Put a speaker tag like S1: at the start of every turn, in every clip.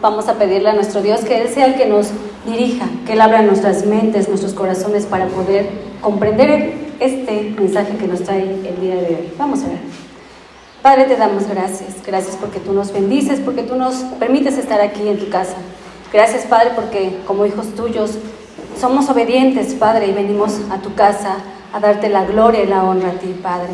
S1: vamos a pedirle a nuestro Dios que Él sea el que nos dirija, que Él abra nuestras mentes, nuestros corazones para poder comprender este mensaje que nos trae el día de hoy. Vamos a ver. Padre, te damos gracias. Gracias porque tú nos bendices, porque tú nos permites estar aquí en tu casa. Gracias, Padre, porque como hijos tuyos somos obedientes, Padre, y venimos a tu casa a darte la gloria y la honra a ti, Padre.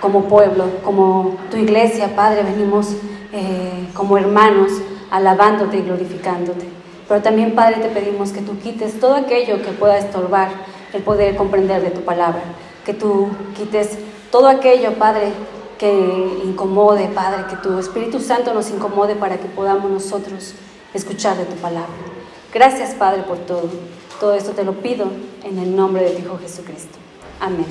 S1: Como pueblo, como tu iglesia, Padre, venimos eh, como hermanos alabándote y glorificándote. Pero también, Padre, te pedimos que tú quites todo aquello que pueda estorbar el poder comprender de tu palabra. Que tú quites todo aquello, Padre, que incomode, Padre, que tu Espíritu Santo nos incomode para que podamos nosotros escuchar de tu palabra. Gracias, Padre, por todo. Todo esto te lo pido en el nombre de tu Hijo Jesucristo. Amén.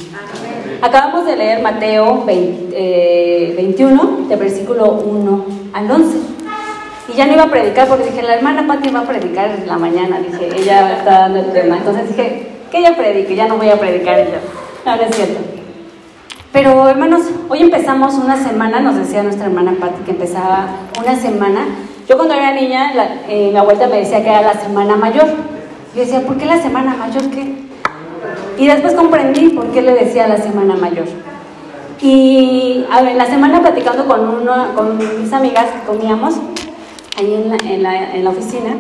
S1: Acabamos de leer Mateo 21, eh, de versículo 1 al 11. Y ya no iba a predicar porque dije, la hermana Pati va a predicar en la mañana. Dije, ella está dando el tema. Entonces dije, que ella predique, ya no voy a predicar yo. No es cierto. Pero hermanos, hoy empezamos una semana, nos decía nuestra hermana Pati que empezaba una semana. Yo cuando era niña, la, eh, mi abuelita me decía que era la semana mayor. Yo decía, ¿por qué la semana mayor? ¿Qué? Y después comprendí por qué le decía la semana mayor. Y a ver, la semana platicando con, uno, con mis amigas comíamos ahí en la, en la, en la oficina,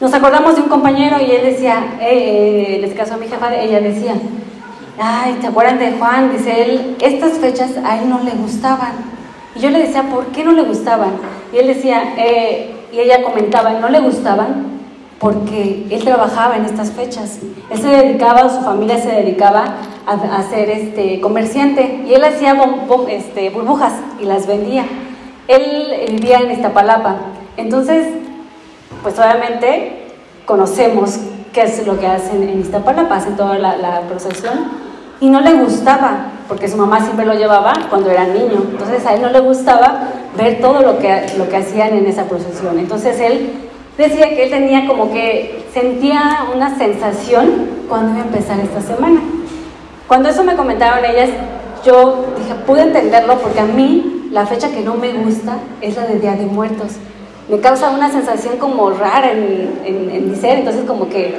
S1: nos acordamos de un compañero y él decía, eh, en este caso a mi jefa, ella decía, ay, ¿te acuerdan de Juan? Dice él, estas fechas a él no le gustaban. Y yo le decía, ¿por qué no le gustaban? Y él decía, eh, y ella comentaba, no le gustaban porque él trabajaba en estas fechas. Él se dedicaba, su familia se dedicaba a, ser este, comerciante y él hacía este, burbujas y las vendía. Él vivía en Iztapalapa. Entonces, pues obviamente conocemos qué es lo que hacen en Iztapalapa, hacen toda la, la procesión y no le gustaba, porque su mamá siempre lo llevaba cuando era niño. Entonces a él no le gustaba ver todo lo que, lo que hacían en esa procesión. Entonces él decía que él tenía como que sentía una sensación cuando iba a empezar esta semana. Cuando eso me comentaron ellas, yo dije, pude entenderlo porque a mí la fecha que no me gusta es la de Día de Muertos. Me causa una sensación como rara en, en, mi ser, entonces como que,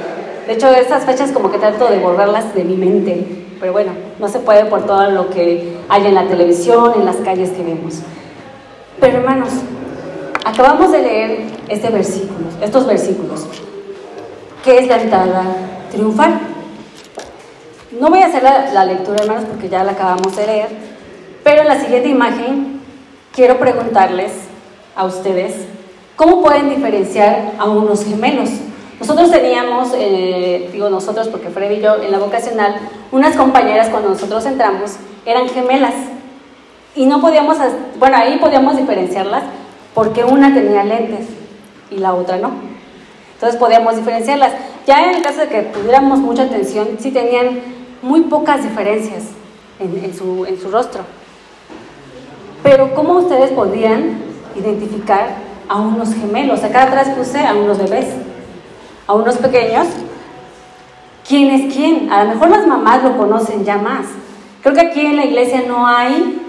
S1: de hecho, esas fechas como que trato de borrarlas de mi mente, pero bueno, no se puede por todo lo que hay en la televisión, en las calles que vemos. Pero hermanos, Acabamos de leer este versículo, estos versículos. ¿Qué es la entrada triunfal? No voy a hacer la, lectura, hermanos, porque ya la acabamos de leer, pero en la siguiente imagen quiero preguntarles a ustedes cómo pueden diferenciar a unos gemelos. Nosotros teníamos, eh, digo nosotros porque Fred y yo en la vocacional, unas compañeras cuando nosotros entramos eran gemelas y no podíamos, bueno, ahí podíamos diferenciarlas porque una tenía lentes y la otra no. Entonces podíamos diferenciarlas. Ya en el caso de que tuviéramos mucha atención, sí tenían muy pocas diferencias en, en su rostro. Pero ¿cómo ustedes podían identificar a unos gemelos? Acá atrás puse a unos bebés, a unos pequeños. ¿Quién es quién? A lo mejor las mamás lo conocen ya más. Creo que aquí en la iglesia no hay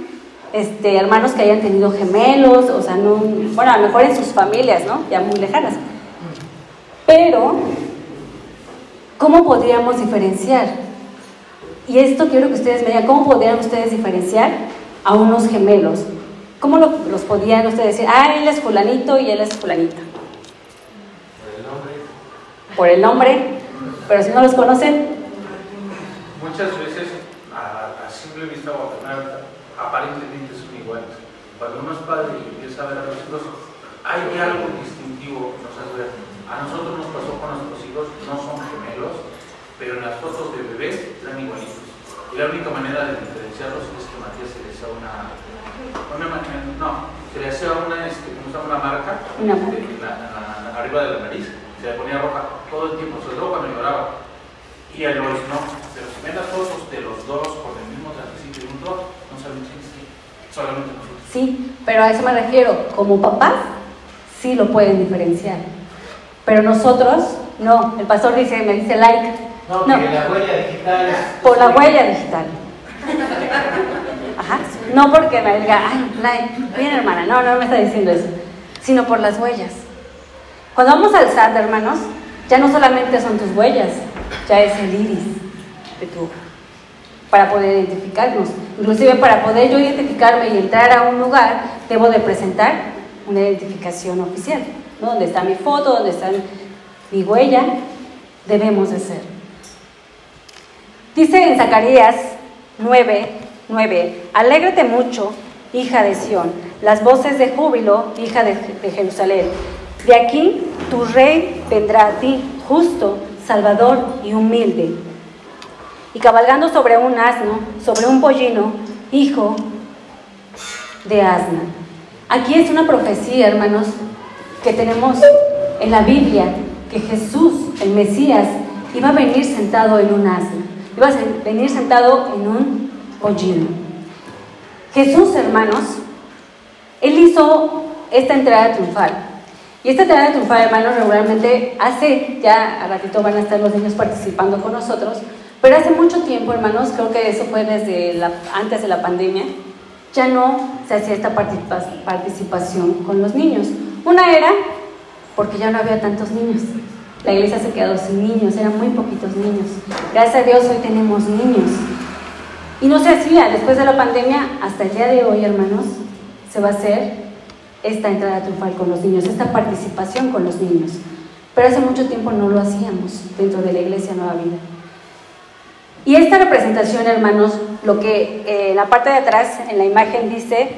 S1: este, hermanos que hayan tenido gemelos, o sea, no, bueno, a lo mejor en sus familias, ¿no? Ya muy lejanas. Pero, ¿cómo podríamos diferenciar? Y esto quiero que ustedes me digan, ¿cómo podrían ustedes diferenciar a unos gemelos? ¿Cómo los podían ustedes decir? Ah, él es fulanito y él es fulanita.
S2: Por el nombre.
S1: Por el nombre, pero si no los conocen.
S2: Muchas veces, a, simple vista o a aparentemente son iguales. Cuando uno es padre y empieza a ver a los hijos, hay algo distintivo nos hace ver. A nosotros nos pasó con nuestros hijos, no son gemelos, pero en las fotos de bebés eran igualitos. Y la única manera de diferenciarlos es que Matías se le hacía una, una no, se le hacía una, este, ¿cómo se llama? Una marca la, arriba de la nariz, se le ponía roja todo el tiempo, sobre todo cuando lloraba. Y a Lois no, pero si ven las fotos de los dos con el mismo trajecito y un no saben solamente nosotros.
S1: Sí, pero a eso me refiero, como papás, sí lo pueden diferenciar. Pero nosotros, no. El pastor dice, me dice like.
S2: No, no. la huella digital es...
S1: Por la huella digital. Ajá. No porque me diga, ay, bien hermana, no, no me está diciendo eso. Sino por las huellas. Cuando vamos al SAT, hermanos, ya no solamente son tus huellas, ya es el iris de tu para poder identificarnos. Inclusive para poder yo identificarme y entrar a un lugar, debo de presentar una identificación oficial, ¿no? Donde está mi foto, donde está mi huella, debemos de ser. Dice en Zacarías 9, 9, alégrate mucho, hija de Sión, las voces de júbilo, hija de, de Jerusalén. De aquí tu rey vendrá a ti, justo, salvador y humilde y cabalgando sobre un asno, sobre un pollino, hijo de asna. Aquí es una profecía, hermanos, que tenemos en la Biblia, que Jesús, el Mesías, iba a venir sentado en un asno, iba a venir sentado en un pollino. Jesús, hermanos, él hizo esta entrada triunfal. Y esta entrada triunfal, hermanos, regularmente hace, ya a ratito van a estar los niños participando con nosotros, pero hace mucho tiempo, hermanos, creo que eso fue desde antes de la pandemia, ya no se hacía esta participación con los niños. Una era porque ya no había tantos niños. La iglesia se quedó sin niños, eran muy poquitos niños. Gracias a Dios hoy tenemos niños. Y no se hacía, después de la pandemia, hasta el día de hoy, hermanos, se va a hacer esta entrada triunfal con los niños, esta participación con los niños. Pero hace mucho tiempo no lo hacíamos dentro de la iglesia Nueva Vida. Y esta representación, hermanos, lo que eh, en la parte de atrás, en la imagen dice,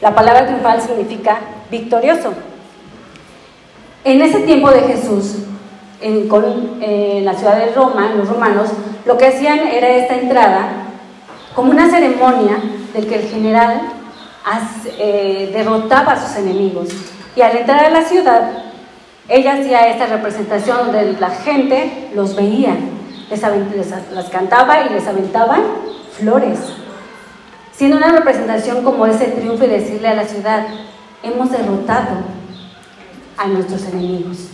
S1: la palabra triunfal significa victorioso. En ese tiempo de Jesús, en, la ciudad de Roma, los romanos, lo que hacían era esta entrada como una ceremonia del que el general eh, derrotaba a sus enemigos. Y al entrar a la ciudad, ella hacía esta representación donde la gente los veía les, las cantaba y les aventaban flores, siendo una representación como ese triunfo y decirle a la ciudad, hemos derrotado a nuestros enemigos.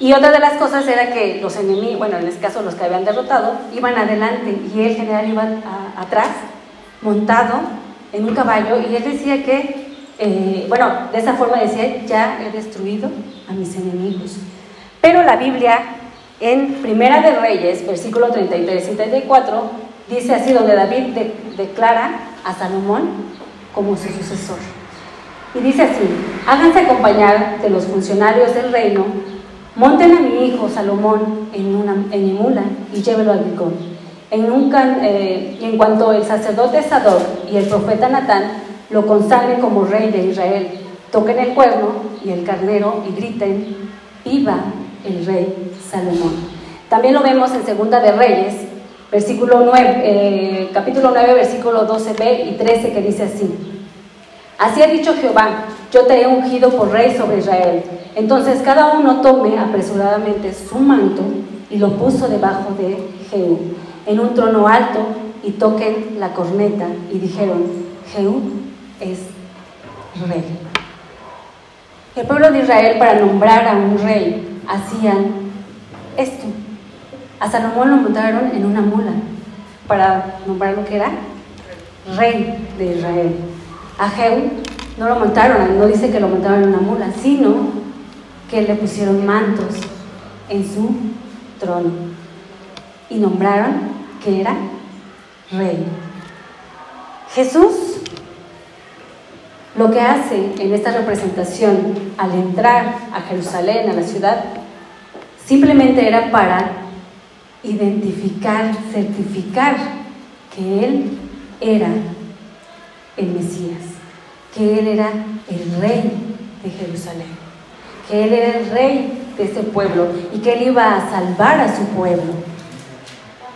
S1: Y otra de las cosas era que los enemigos, bueno, en este caso los que habían derrotado, iban adelante y el general iba atrás, montado en un caballo, y él decía que, eh, bueno, de esa forma decía, ya he destruido a mis enemigos. Pero la Biblia en Primera de Reyes, versículo 33 y 34, dice así, donde David declara a Salomón como su sucesor. Y dice así, háganse acompañar de los funcionarios del reino, monten a mi hijo Salomón en, una, en mula y llévelo al ricón. En eh, en cuanto el sacerdote Sadok y el profeta Natán lo consagren como rey de Israel, toquen el cuerno y el carnero y griten, viva el rey Salomón. También lo vemos en Segunda de Reyes, versículo 9, eh, capítulo 9, versículo 12b y 13, que dice así. Así ha dicho Jehová, yo te he ungido por rey sobre Israel. Entonces cada uno tome apresuradamente su manto y lo puso debajo de Jehú, en un trono alto, y toquen la corneta. Y dijeron, Jehú es rey. El pueblo de Israel para nombrar a un rey hacían esto. A Salomón lo montaron en una mula para nombrar lo que era rey de Israel. A Jehú no lo montaron, no dice que lo montaron en una mula, sino que le pusieron mantos en su trono y nombraron que era rey. Jesús lo que hace en esta representación al entrar a Jerusalén, a la ciudad, simplemente era para identificar, certificar que Él era el Mesías, que Él era el rey de Jerusalén, que Él era el rey de ese pueblo y que Él iba a salvar a su pueblo.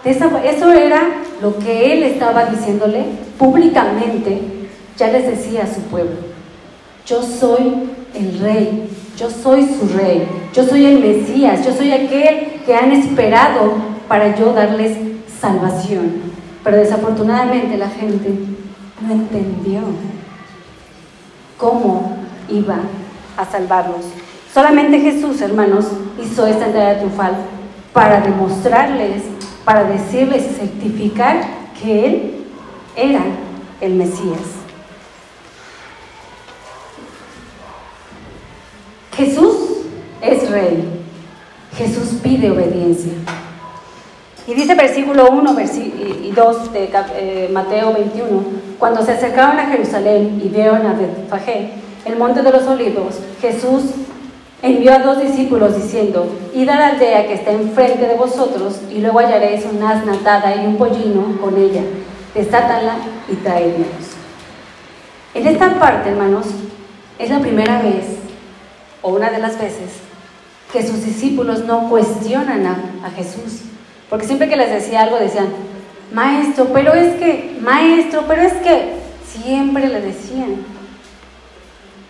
S1: Eso era lo que Él estaba diciéndole públicamente ya les decía a su pueblo, yo soy el rey, yo soy su rey, yo soy el Mesías, yo soy aquel que han esperado para yo darles salvación. Pero desafortunadamente la gente no entendió cómo iba a salvarlos. Solamente Jesús, hermanos, hizo esta entrega triunfal para demostrarles, para decirles certificar que Él era el Mesías. Jesús es es rey, Jesús pide obediencia. Y dice versículo 1 y 2 de eh, Mateo 21, cuando se acercaron a Jerusalén y vieron a Betfagé, el monte de los olivos, Jesús envió a dos discípulos diciendo, id a la aldea que está enfrente de vosotros y luego hallaréis una asna atada y un pollino con ella, desátala y traedlos. En esta parte, hermanos, es la primera vez, o una de las veces, que sus discípulos no cuestionan a, Jesús. Porque siempre que les decía algo decían, maestro, pero es que, maestro, pero es que, siempre le decían.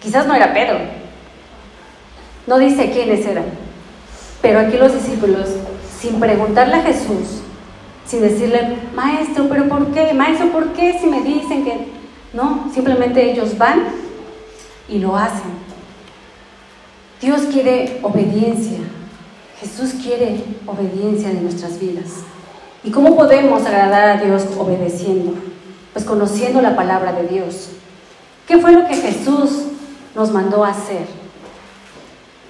S1: Quizás no era Pedro, no dice quiénes eran, pero aquí los discípulos, sin preguntarle a Jesús, sin decirle, maestro, pero ¿por qué? Maestro, ¿por qué si me dicen que... No, simplemente ellos van y lo hacen. Dios quiere obediencia. Jesús quiere obediencia de nuestras vidas. ¿Y cómo podemos agradar a Dios obedeciendo? Pues conociendo la palabra de Dios. ¿Qué fue lo que Jesús nos mandó hacer?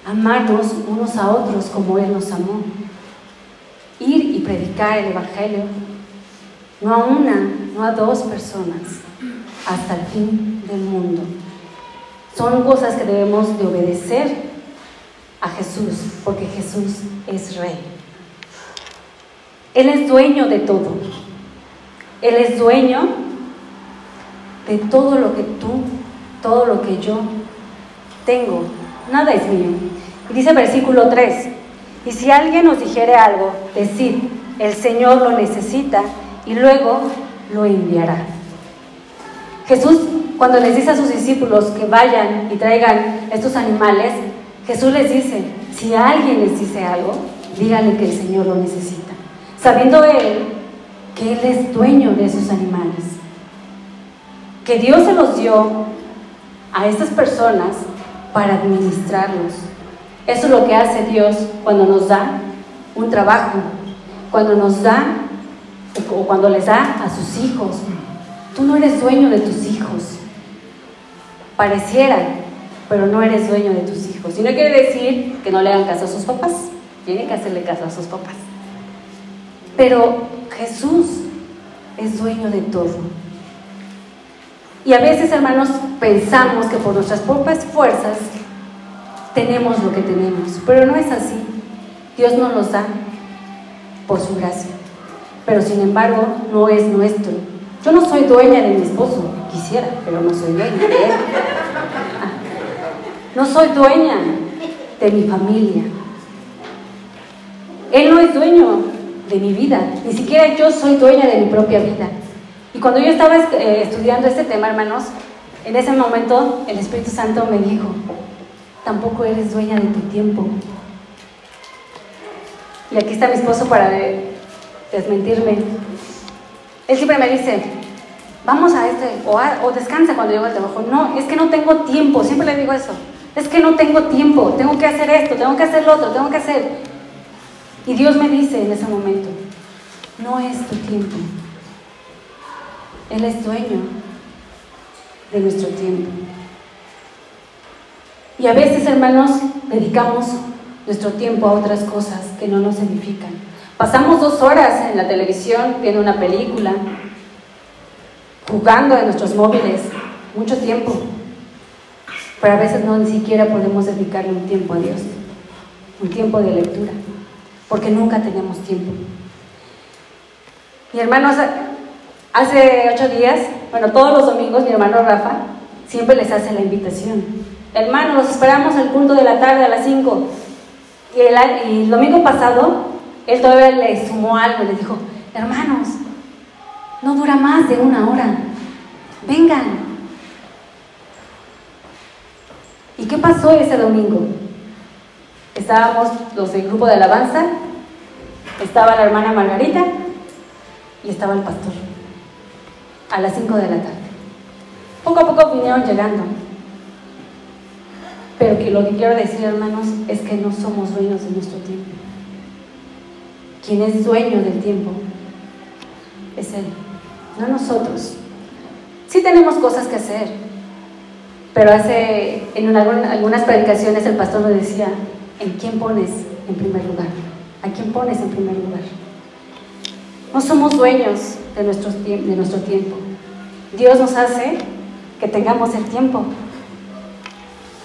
S1: Amarnos unos a otros como Él nos amó. Ir y predicar el Evangelio, no a una, no a dos personas, hasta el fin del mundo. Son cosas que debemos de obedecer a Jesús, porque Jesús es rey. Él es dueño de todo. Él es dueño de todo lo que tú, todo lo que yo tengo. Nada es mío. Y dice versículo 3, y si alguien nos dijere algo, decid, el Señor lo necesita y luego lo enviará. Jesús, cuando les dice a sus discípulos que vayan y traigan estos animales, Jesús les dice, si alguien les dice algo, díganle que el Señor lo necesita, sabiendo Él que Él es dueño de esos animales, que Dios se los dio a estas personas para administrarlos. Eso es lo que hace Dios cuando nos da un trabajo, cuando nos da o cuando les da a sus hijos. Tú no eres dueño de tus hijos. Pareciera pero no eres dueño de tus hijos. Y no quiere decir que no le hagan caso a sus papás, tienen que hacerle caso a sus papás. Pero Jesús es dueño de todo. Y a veces, hermanos, pensamos que por nuestras propias fuerzas tenemos lo que tenemos, pero no es así. Dios nos los da por su gracia, pero sin embargo no es nuestro. Yo no soy dueña de mi esposo, quisiera, pero no soy dueña de él. No soy dueña de mi familia. Él no es dueño de mi vida, ni siquiera yo soy dueña de mi propia vida. Y cuando yo estaba eh, estudiando este tema, hermanos, en ese momento el Espíritu Santo me dijo, tampoco eres dueña de tu tiempo. Y aquí está mi esposo para desmentirme. Él siempre me dice, vamos a este, o, o descansa cuando llego al trabajo. No, es que no tengo tiempo, siempre le digo eso. Es que no tengo tiempo, tengo que hacer esto, tengo que hacer lo otro, tengo que hacer. Y Dios me dice en ese momento, no es tu tiempo. Él es dueño de nuestro tiempo. Y a veces, hermanos, dedicamos nuestro tiempo a otras cosas que no nos edifican. Pasamos dos horas en la televisión viendo una película, jugando en nuestros móviles, mucho tiempo pero a veces no ni siquiera podemos dedicarle un tiempo a Dios, un tiempo de lectura, porque nunca tenemos tiempo. Mi hermano, hace ocho días, bueno, todos los domingos, mi hermano Rafa siempre les hace la invitación. Hermano, los esperamos al punto de la tarde a las cinco. Y el, el domingo pasado, él todavía le sumó algo, le dijo, hermanos, no dura más de una hora, vengan, ¿Y qué pasó ese domingo? Estábamos los del grupo de alabanza, estaba la hermana Margarita y estaba el pastor a las 5 de la tarde. Poco a poco vinieron llegando. Pero que lo que quiero decir, hermanos, es que no somos dueños de nuestro tiempo. Quien es dueño del tiempo es Él, no nosotros. Sí tenemos cosas que hacer, pero hace, en algunas predicaciones el pastor nos decía, en quién pones en primer lugar. ¿A quién pones en primer lugar? No somos dueños de nuestro, de nuestro tiempo. Dios nos hace que tengamos el tiempo.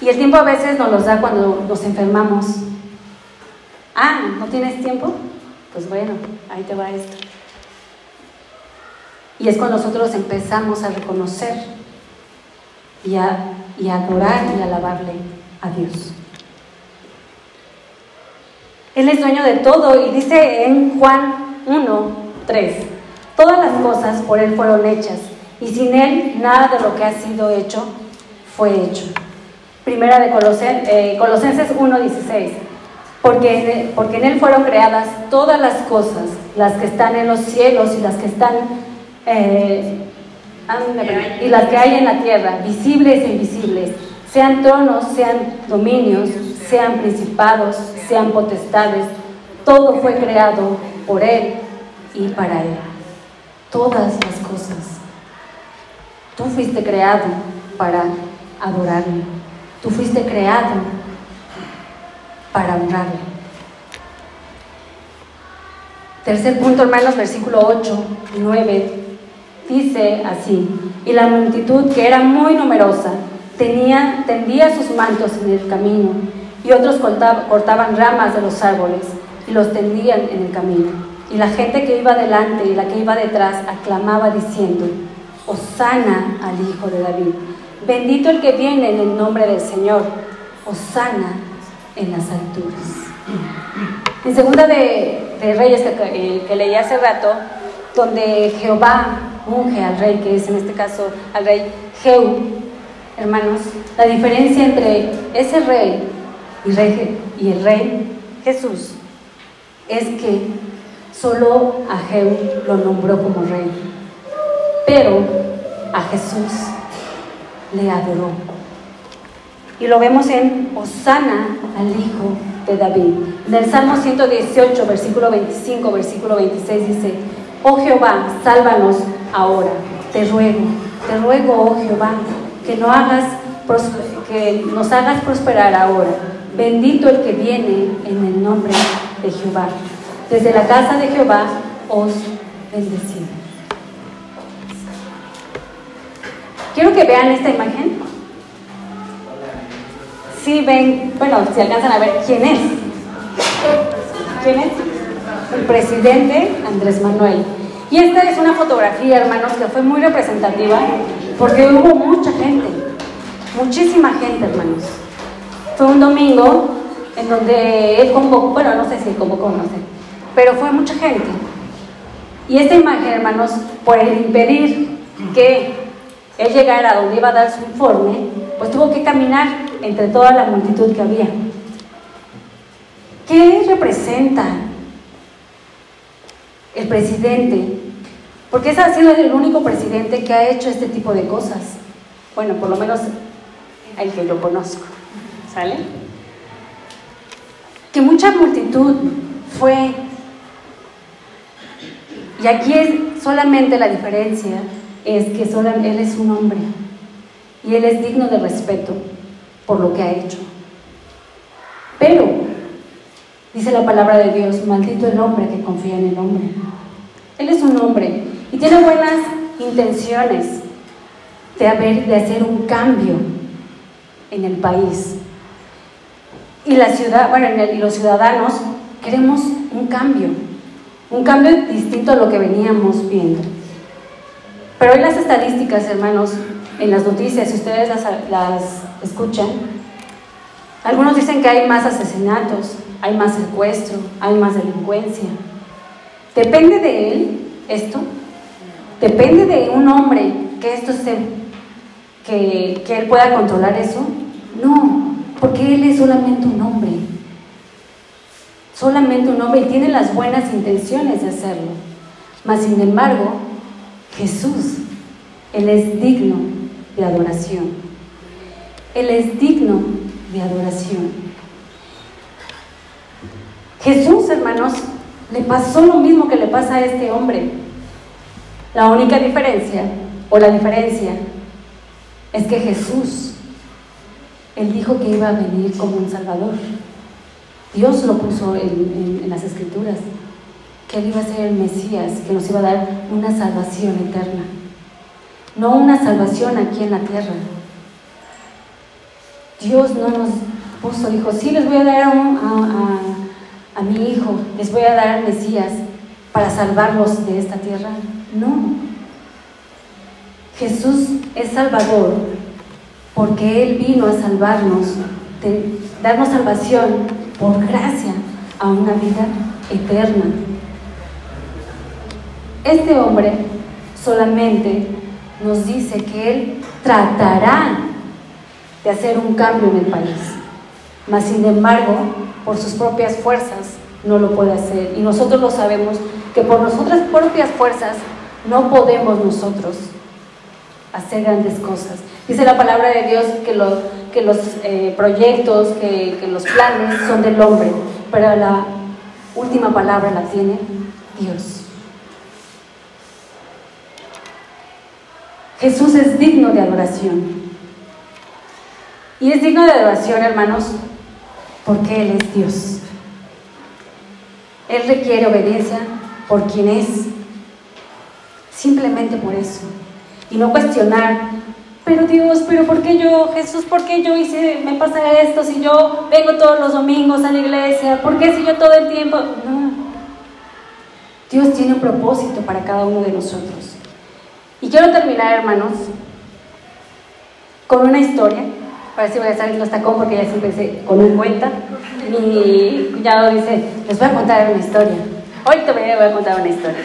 S1: Y el tiempo a veces nos lo da cuando nos enfermamos. Ah, ¿no tienes tiempo? Pues bueno, ahí te va esto. Y es cuando nosotros empezamos a reconocer y a, y adorar y alabarle a Dios. Él es dueño de todo y dice en Juan 1, 3, todas las cosas por Él fueron hechas y sin Él nada de lo que ha sido hecho fue hecho. Primera de eh, Colosenses 1, 16, porque, porque en Él fueron creadas todas las cosas, las que están en los cielos y las que están... Eh, y las que hay en la tierra, visibles e invisibles, sean tronos, sean dominios, sean principados, sean potestades, todo fue creado por Él y para Él. Todas las cosas. Tú fuiste creado para adorarle. Tú fuiste creado para honrarle. Tercer punto, hermanos, versículo 8 y 9, dice así, y la multitud, que era muy numerosa, tenía, tendía sus mantos en el camino y otros cortaban ramas de los árboles y los tendían en el camino. Y la gente que iba delante y la que iba detrás aclamaba diciendo, Osana al Hijo de David. Bendito el que viene en el nombre del Señor. Osana en las alturas. En segunda de, Reyes que, que leí hace rato, donde Jehová unge al rey, que es en este caso al rey Jehú, hermanos, la diferencia entre ese rey y, el rey Jesús es que solo a Jehú lo nombró como rey, pero a Jesús le adoró. Y lo vemos en Osana al Hijo de David. En el Salmo 118, versículo 25, versículo 26 dice, Oh Jehová, sálvanos ahora, te ruego, te ruego, oh Jehová, que, no hagas, que nos hagas prosperar ahora Bendito el que viene en el nombre de Jehová. Desde la casa de Jehová os bendecimos. Quiero que vean esta imagen. Sí, ven, bueno, si alcanzan a ver quién es. ¿Quién es? El presidente Andrés Manuel. Y esta es una fotografía, hermanos, que fue muy representativa porque hubo mucha gente, muchísima gente, hermanos. Fue un domingo en donde él convocó, bueno, no sé si convocó, no sé, pero fue mucha gente. Y esta imagen, hermanos, por impedir que él llegara a donde iba a dar su informe, pues tuvo que caminar entre toda la multitud que había. ¿Qué representa el presidente? Porque ese ha sido el único presidente que ha hecho este tipo de cosas. Bueno, por lo menos el que yo conozco. ¿Sale? Que mucha multitud fue. Y aquí es solamente la diferencia, es que Él es un hombre y Él es digno de respeto por lo que ha hecho. Pero, dice la palabra de Dios, maldito el hombre que confía en el hombre. Él es un hombre y tiene buenas intenciones de, hacer un cambio en el país. Y la ciudad, bueno, y los ciudadanos queremos un cambio, un cambio distinto a lo que veníamos viendo. Pero hoy las estadísticas, hermanos, en las noticias, si ustedes las escuchan, algunos dicen que hay más asesinatos, hay más secuestro, hay más delincuencia. ¿Depende de él esto? ¿Depende de un hombre que esto se, que, que él pueda controlar eso? No, porque Él es solamente un hombre. Solamente un hombre y tiene las buenas intenciones de hacerlo. Mas, sin embargo, Jesús, Él es digno de adoración. Él es digno de adoración. Jesús, hermanos, le pasó lo mismo que le pasa a este hombre. La única diferencia, o la diferencia, es que Jesús él dijo que iba a venir como un Salvador. Dios lo puso en, en las escrituras, que Él iba a ser el Mesías, que nos iba a dar una salvación eterna, no una salvación aquí en la tierra. Dios no nos puso, dijo, sí, les voy a dar a, mi hijo, les voy a dar al Mesías para salvarlos de esta tierra. No. Jesús es Salvador porque Él vino a salvarnos, darnos salvación por gracia a una vida eterna. Este hombre solamente nos dice que Él tratará de hacer un cambio en el país, mas sin embargo, por sus propias fuerzas no lo puede hacer. Y nosotros lo sabemos que por nuestras propias fuerzas no podemos nosotros hacer grandes cosas. Dice la palabra de Dios que, que los eh, proyectos, que, que los planes son del hombre, pero la última palabra la tiene Dios. Jesús es digno de adoración. Y es digno de adoración, hermanos, porque Él es Dios. Él requiere obediencia por quien es, simplemente por eso. Y no cuestionar, pero Dios, pero ¿por qué yo, Jesús, por qué yo hice, me pasa esto, si yo vengo todos los domingos a la iglesia, por qué si yo todo el tiempo... No. Dios tiene un propósito para cada uno de nosotros. Y quiero terminar, hermanos, con una historia. Para si voy a estar en tacón porque ya siempre se con un cuenta. Mi cuñado dice, les voy a contar una historia. Hoy te voy a contar una historia.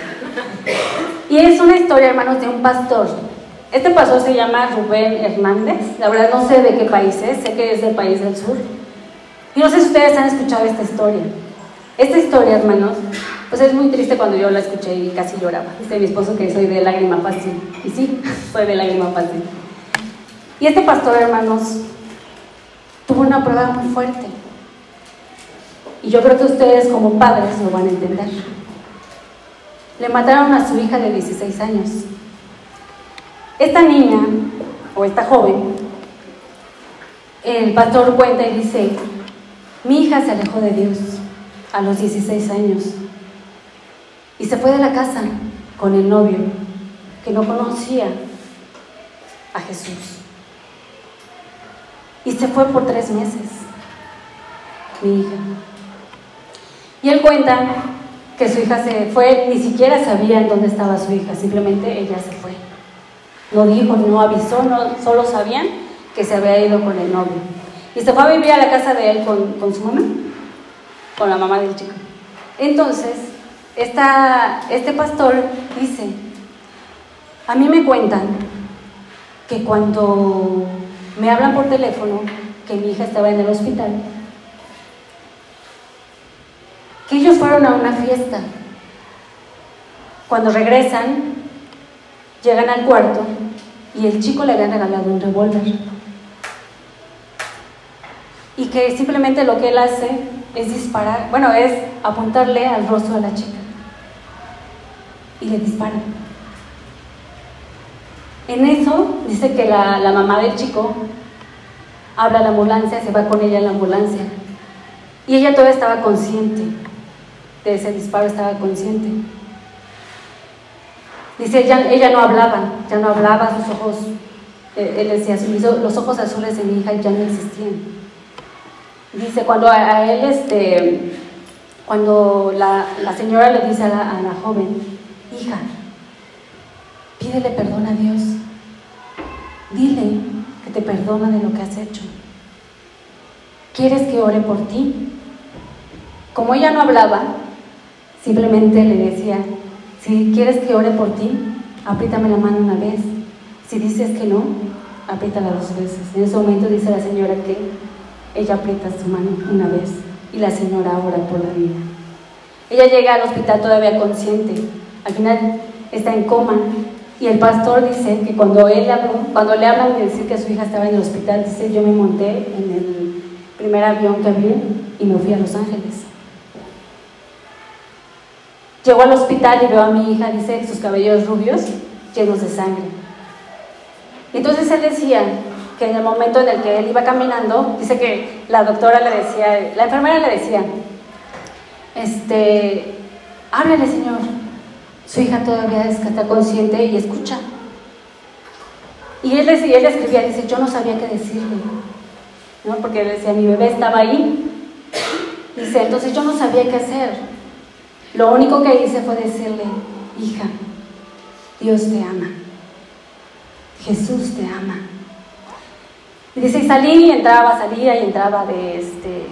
S1: Y es una historia, hermanos, de un pastor. Este pastor se llama Rubén Hernández. La verdad no sé de qué país es, sé que es del país del sur. Y no sé si ustedes han escuchado esta historia. Esta historia, hermanos, pues es muy triste cuando yo la escuché y casi lloraba. Dice mi esposo que soy de lágrima fácil. Y sí, soy de lágrima fácil. Y este pastor, hermanos, tuvo una prueba muy fuerte. Y yo creo que ustedes como padres lo van a entender. Le mataron a su hija de 16 años. Esta niña, o esta joven, el pastor cuenta y dice, mi hija se alejó de Dios a los 16 años y se fue de la casa con el novio que no conocía a Jesús. Y se fue por tres meses, mi hija. Y él cuenta que su hija se fue, ni siquiera sabía en dónde estaba su hija, simplemente ella se fue. No dijo, no avisó, no, solo sabían que se había ido con el novio. Y se fue a vivir a la casa de él con, con su mamá, con la mamá del chico. Entonces, esta, este pastor dice, a mí me cuentan que cuando me hablan por teléfono que mi hija estaba en el hospital, que ellos fueron a una fiesta. Cuando regresan, llegan al cuarto y el chico le había regalado un revólver. Y que simplemente lo que él hace es disparar, bueno, es apuntarle al rostro de la chica. Y le dispara. En eso dice que la, mamá del chico habla a la ambulancia, se va con ella a la ambulancia. Y ella todavía estaba consciente de ese disparo, estaba consciente. Dice, ella, ella no hablaba, ya no hablaba, sus ojos, eh, él decía, los ojos azules de mi hija ya no existían. Dice, cuando a, él, este, cuando la, la, señora le dice a a la joven, hija, pídele perdón a Dios, dile que te perdona de lo que has hecho. ¿Quieres que ore por ti? Como ella no hablaba, simplemente le decía, si quieres que ore por ti, apriétame la mano una vez. Si dices que no, apriétala dos veces. En ese momento dice la señora que ella aprieta su mano una vez y la señora ora por la vida. Ella llega al hospital todavía consciente. Al final está en coma y el pastor dice que cuando, él, cuando le hablan de decir que su hija estaba en el hospital, dice, yo me monté en el primer avión que había y me fui a Los Ángeles. Llego al hospital y veo a mi hija, dice, sus cabellos rubios llenos de sangre. Entonces él decía que en el momento en el que él iba caminando, dice que la doctora le decía, la enfermera le decía, este, háblale Señor, su hija todavía está consciente y escucha. Y él, y él escribía, dice, yo no sabía qué decirle, ¿no? porque él decía, mi bebé estaba ahí. Dice, entonces yo no sabía qué hacer. Lo único que hice fue decirle, hija, Dios te ama, Jesús te ama. Y dice, y salí y entraba, salía y entraba de, este,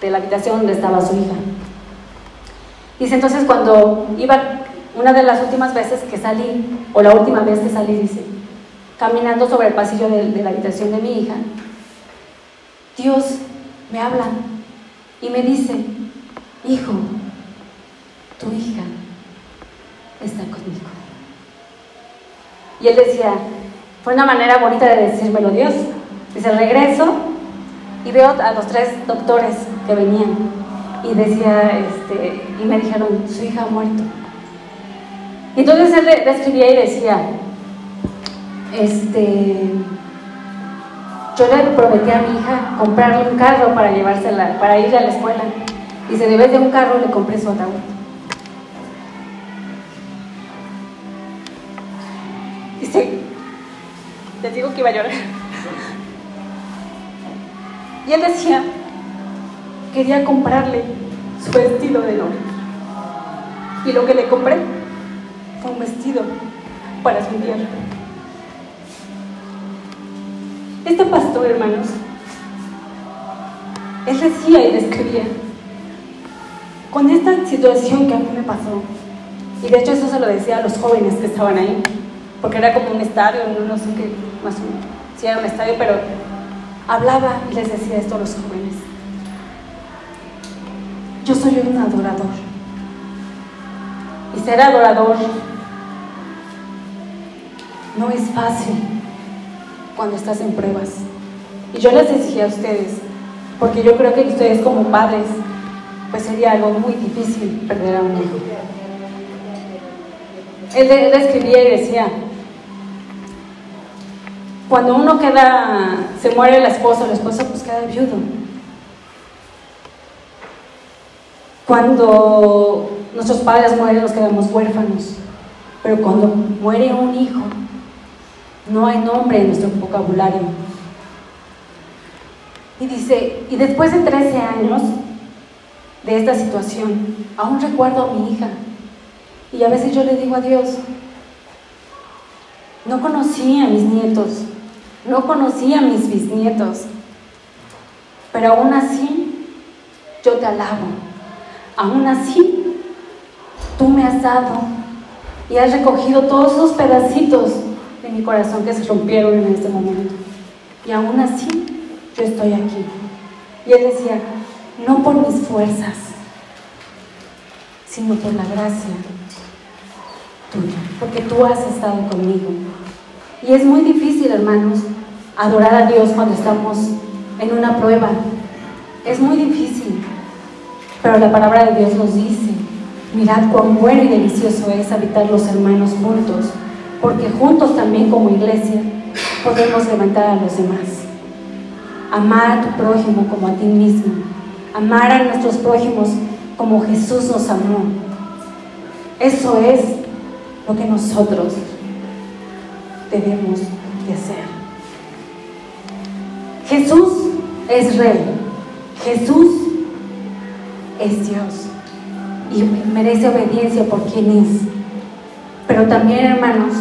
S1: de la habitación donde estaba su hija. Dice, entonces cuando iba, una de las últimas veces que salí, o la última vez que salí, dice, caminando sobre el pasillo de, la habitación de mi hija, Dios me habla y me dice, hijo, tu hija está conmigo. Y él decía, fue una manera bonita de decírmelo Dios. Dice, regreso y veo a los tres doctores que venían y decía, este, y me dijeron, su hija ha muerto. Entonces él describía y decía, este, yo le prometí a mi hija comprarle un carro para llevársela, para ir a la escuela. Y se debe de un carro le compré su ataúd. Dice, les digo que iba a llorar. Y él decía, quería comprarle su vestido de novia. Y lo que le compré un vestido para su invierno. Este pastor, hermanos, él decía y describía, con esta situación que a mí me pasó, y de hecho eso se lo decía a los jóvenes que estaban ahí, porque era como un estadio, no, sé qué, más o menos, si era un estadio, pero hablaba y les decía esto a los jóvenes. Yo soy un adorador. Y ser adorador no es fácil cuando estás en pruebas. Y yo les decía a ustedes, porque yo creo que ustedes como padres, pues sería algo muy difícil perder a un hijo. Él, él escribía y decía, cuando uno queda, se muere la esposa, la esposa pues queda viudo. Cuando nuestros padres mueren nos quedamos huérfanos, pero cuando muere un hijo, no hay nombre en nuestro vocabulario. Y dice, y después de 13 años de esta situación, aún recuerdo a mi hija. Y a veces yo le digo a Dios, no conocí a mis nietos, no conocí a mis bisnietos, pero aún así yo te alabo Aún así, tú me has dado y has recogido todos esos pedacitos mi corazón que se rompieron en este momento. Y aún así, yo estoy aquí. Y él decía, no por mis fuerzas, sino por la gracia tuya, porque tú has estado conmigo. Y es muy difícil, hermanos, adorar a Dios cuando estamos en una prueba. Es muy difícil. Pero la palabra de Dios nos dice, mirad cuán bueno y delicioso es habitar los hermanos juntos, porque juntos también como iglesia podemos levantar a los demás. Amar a tu prójimo como a ti mismo. Amar a nuestros prójimos como Jesús nos amó. Eso es lo que nosotros debemos de hacer. Jesús es rey. Jesús es Dios y merece obediencia por quien es. Pero también, hermanos,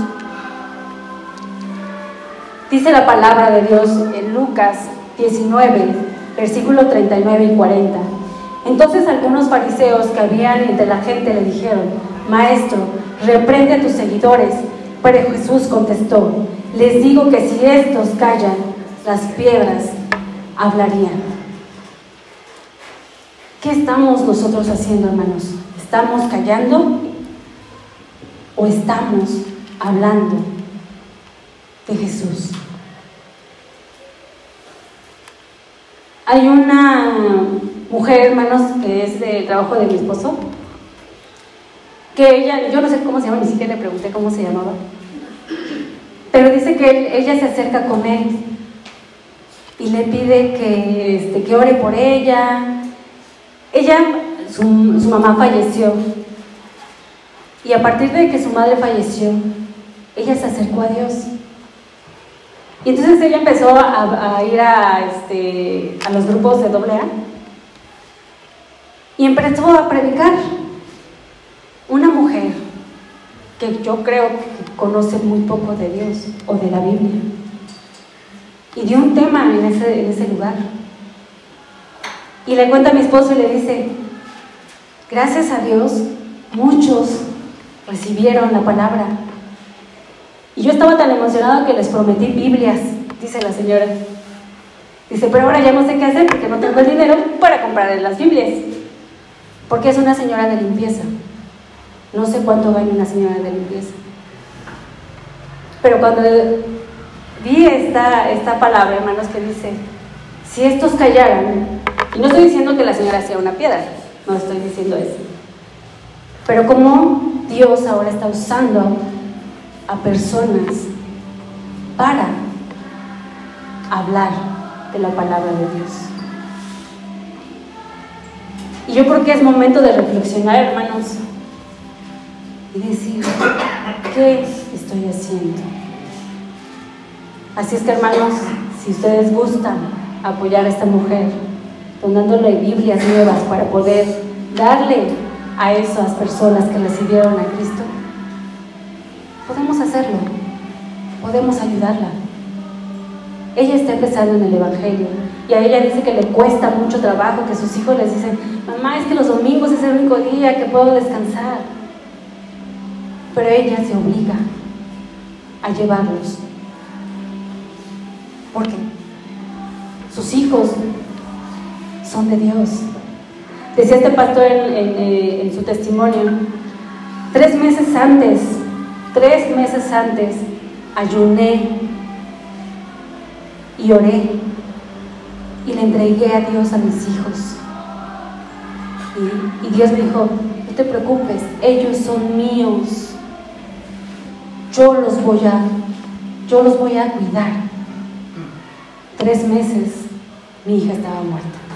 S1: dice la palabra de Dios en Lucas 19, versículo 39 y 40. Entonces algunos fariseos que habían entre la gente le dijeron, Maestro, reprende a tus seguidores. Pero Jesús contestó, les digo que si estos callan, las piedras hablarían. ¿Qué estamos nosotros haciendo, hermanos? ¿Estamos callando o estamos hablando de Jesús? Hay una mujer, hermanos, que es del trabajo de mi esposo, que ella, yo no sé cómo se llama, ni siquiera le pregunté cómo se llamaba, pero dice que ella se acerca con él y le pide que, este, que ore por ella. Ella, su, su mamá falleció y a partir de que su madre falleció, ella se acercó a Dios. Y entonces ella empezó a, ir a, este, a los grupos de doble A y empezó a predicar. Una mujer que yo creo que conoce muy poco de Dios o de la Biblia. Y dio un tema en ese, en ese lugar. Y le cuenta a mi esposo y le dice, gracias a Dios, muchos recibieron la palabra. Y yo estaba tan emocionado que les prometí Biblias, dice la señora. Dice, pero ahora ya no sé qué hacer porque no tengo el dinero para comprar las Biblias. Porque es una señora de limpieza. No sé cuánto gana una señora de limpieza. Pero cuando vi esta, esta palabra, hermanos, que dice, si estos callaran, y no estoy diciendo que la señora sea una piedra, no estoy diciendo eso, pero como Dios ahora está usando a personas para hablar de la palabra de Dios. Y yo creo que es momento de reflexionar, hermanos, y decir, ¿qué estoy haciendo? Así es que, hermanos, si ustedes gustan apoyar a esta mujer, donándole Biblias nuevas para poder darle a esas personas que recibieron a Cristo, podemos hacerlo, podemos ayudarla. Ella está empezando en el Evangelio y a ella dice que le cuesta mucho trabajo, que sus hijos les dicen, mamá, es que los domingos es el único día que puedo descansar. Pero ella se obliga a llevarlos. ¿Por qué? Sus hijos son de Dios. Decía este pastor eh, en, su testimonio, tres meses antes, tres meses antes, ayuné y oré y le entregué a Dios a mis hijos. Y, Dios me dijo, no te preocupes, ellos son míos. Yo los voy a, yo los voy a cuidar. Tres meses mi hija estaba muerta.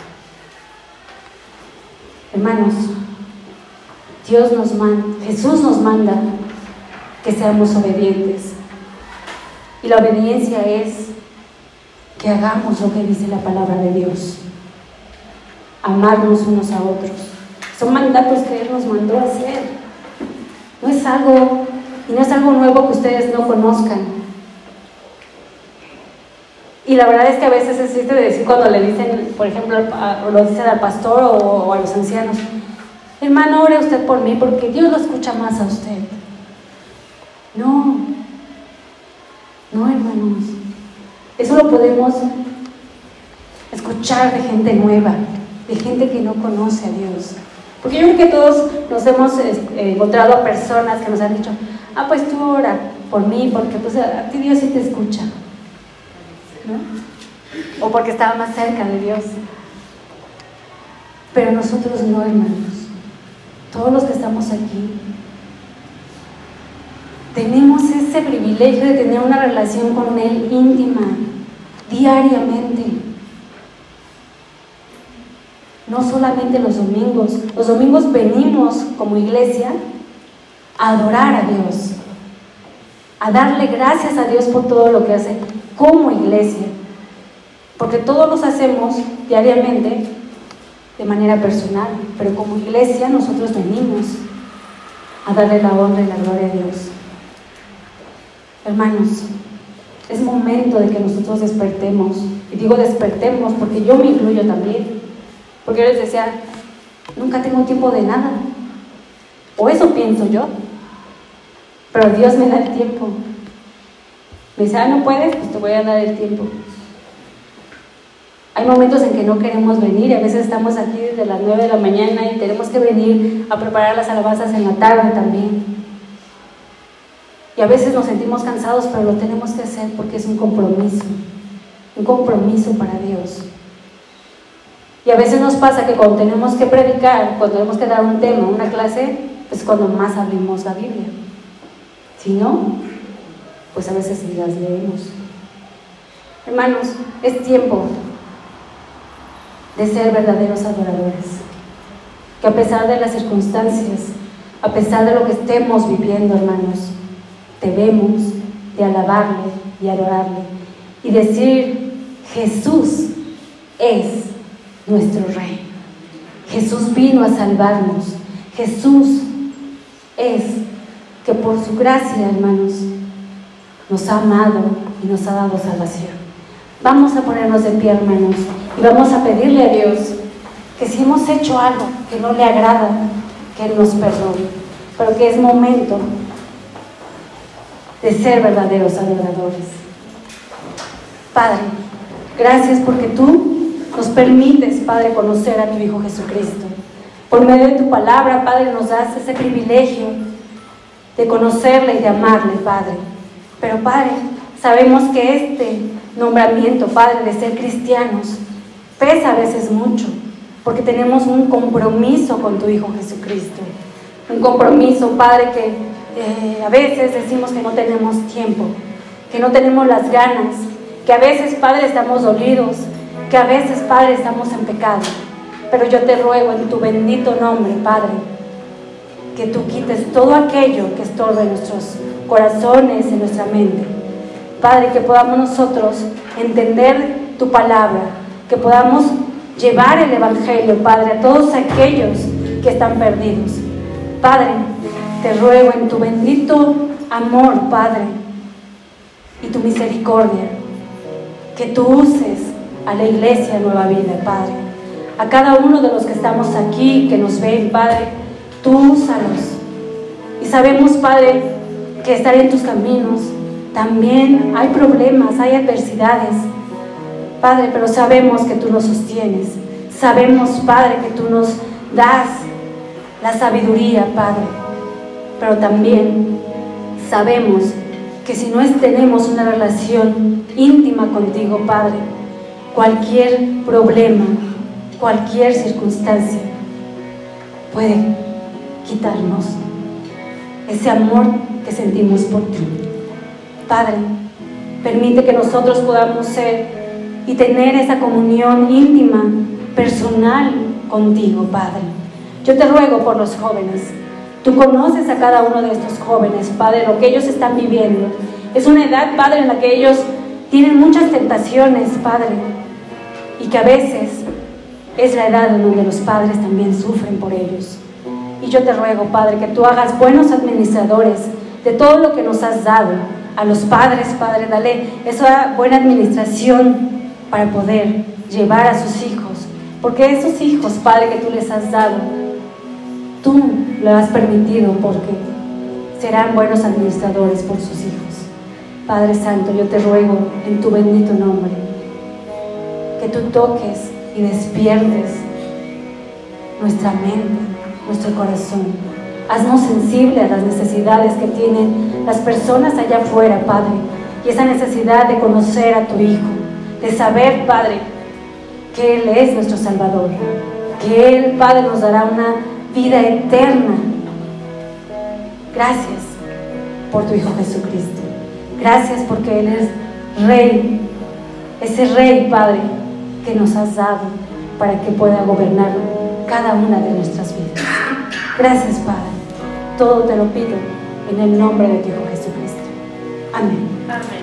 S1: Hermanos, Dios nos manda, Jesús nos manda que seamos obedientes. Y la obediencia es que hagamos lo que dice la palabra de Dios. Amarnos unos a otros. Son mandatos que Él nos mandó a hacer. No es algo, y no es algo nuevo que ustedes no conozcan. Y la verdad es que a veces es triste decir cuando le dicen, por ejemplo, lo dicen al pastor o, a los ancianos, hermano, ore usted por mí porque Dios lo escucha más a usted. No, no, hermanos. Eso lo podemos escuchar de gente nueva, de gente que no conoce a Dios. Porque yo creo que todos nos hemos eh, encontrado a personas que nos han dicho, ah, pues tú ora por mí, porque pues, a ti Dios sí te escucha. O porque estaba más cerca de Dios. Pero nosotros no, hermanos. Todos los que estamos aquí tenemos ese privilegio de tener una relación con Él íntima, diariamente. No solamente los domingos. Los domingos venimos como iglesia a adorar a Dios, a darle gracias a Dios por todo lo que hace como iglesia, porque todos los hacemos diariamente de manera personal, pero como iglesia nosotros venimos a darle la honra y la gloria a Dios. Hermanos, es momento de que nosotros despertemos, y digo despertemos porque yo me incluyo también, porque yo les decía, nunca tengo tiempo de nada, o eso pienso yo, pero Dios me da el tiempo, me dice, ah, no puedes, pues te voy a dar el tiempo. Hay momentos en que no queremos venir y a veces estamos aquí desde las 9 de la mañana y tenemos que venir a preparar las alabanzas en la tarde también. Y a veces nos sentimos cansados, pero lo tenemos que hacer porque es un compromiso, un compromiso para Dios. Y a veces nos pasa que cuando tenemos que predicar, cuando tenemos que dar un tema, una clase, es cuando más abrimos la Biblia. Si no, pues a veces ni las leemos. Hermanos, es tiempo de ser verdaderos adoradores. Que a pesar de las circunstancias, a pesar de lo que estemos viviendo, hermanos, debemos de alabarle y adorarle y decir, Jesús es nuestro Rey. Jesús vino a salvarnos. Jesús es que por su gracia, hermanos, nos ha amado y nos ha dado salvación. Vamos a ponernos de pie, hermanos, y vamos a pedirle a Dios que si hemos hecho algo que no le agrada, que nos perdone, pero que es momento de ser verdaderos adoradores. Padre, gracias porque tú nos permites, Padre, conocer a tu Hijo Jesucristo. Por medio de tu palabra, Padre, nos das ese privilegio de conocerle y de amarle, Padre. Pero, Padre, sabemos que este nombramiento, Padre, de ser cristianos, pesa a veces mucho, porque tenemos un compromiso con tu Hijo Jesucristo. Un compromiso, Padre, que eh, a veces decimos que no tenemos tiempo, que no tenemos las ganas, que a veces, Padre, estamos dolidos, que a veces, Padre, estamos en pecado. Pero yo te ruego en tu bendito nombre, Padre, que tú quites todo aquello que estorbe nuestros corazones, en nuestra mente. Padre, que podamos nosotros entender tu palabra, que podamos llevar el Evangelio, Padre, a todos aquellos que están perdidos. Padre, te ruego en tu bendito amor, Padre, y tu misericordia, que tú uses a la iglesia Nueva Vida, Padre. A cada uno de los que estamos aquí, que nos ven, Padre, tú úsalos. Y sabemos, Padre, que estar en tus caminos también hay problemas, hay adversidades. Padre, pero sabemos que tú nos sostienes. Sabemos, Padre, que tú nos das la sabiduría, Padre. Pero también sabemos que si no tenemos una relación íntima contigo, Padre, cualquier problema, cualquier circunstancia puede quitarnos ese amor que sentimos por ti. Padre, permite que nosotros podamos ser y tener esa comunión íntima, personal contigo, Padre. Yo te ruego por los jóvenes. Tú conoces a cada uno de estos jóvenes, Padre, lo que ellos están viviendo. Es una edad, Padre, en la que ellos tienen muchas tentaciones, Padre, y que a veces es la edad en donde los padres también sufren por ellos. Y yo te ruego, Padre, que tú hagas buenos administradores de todo lo que nos has dado. A los padres, Padre, dale esa buena administración para poder llevar a sus hijos. Porque esos hijos, Padre, que tú les has dado, tú lo has permitido porque serán buenos administradores por sus hijos. Padre Santo, yo te ruego en tu bendito nombre que tú toques y despiertes nuestra mente, nuestro corazón. Haznos sensible a las necesidades que tienen las personas allá afuera, Padre, y esa necesidad de conocer a tu Hijo, de saber, Padre, que Él es nuestro Salvador, que Él, Padre, nos dará una vida eterna. Gracias por tu Hijo Jesucristo. Gracias porque Él es Rey, ese Rey, Padre, que nos has dado para que pueda gobernar cada una de nuestras vidas. Gracias, Padre. Todo te lo pido en el nombre de Dios Jesucristo. Amén. Amén.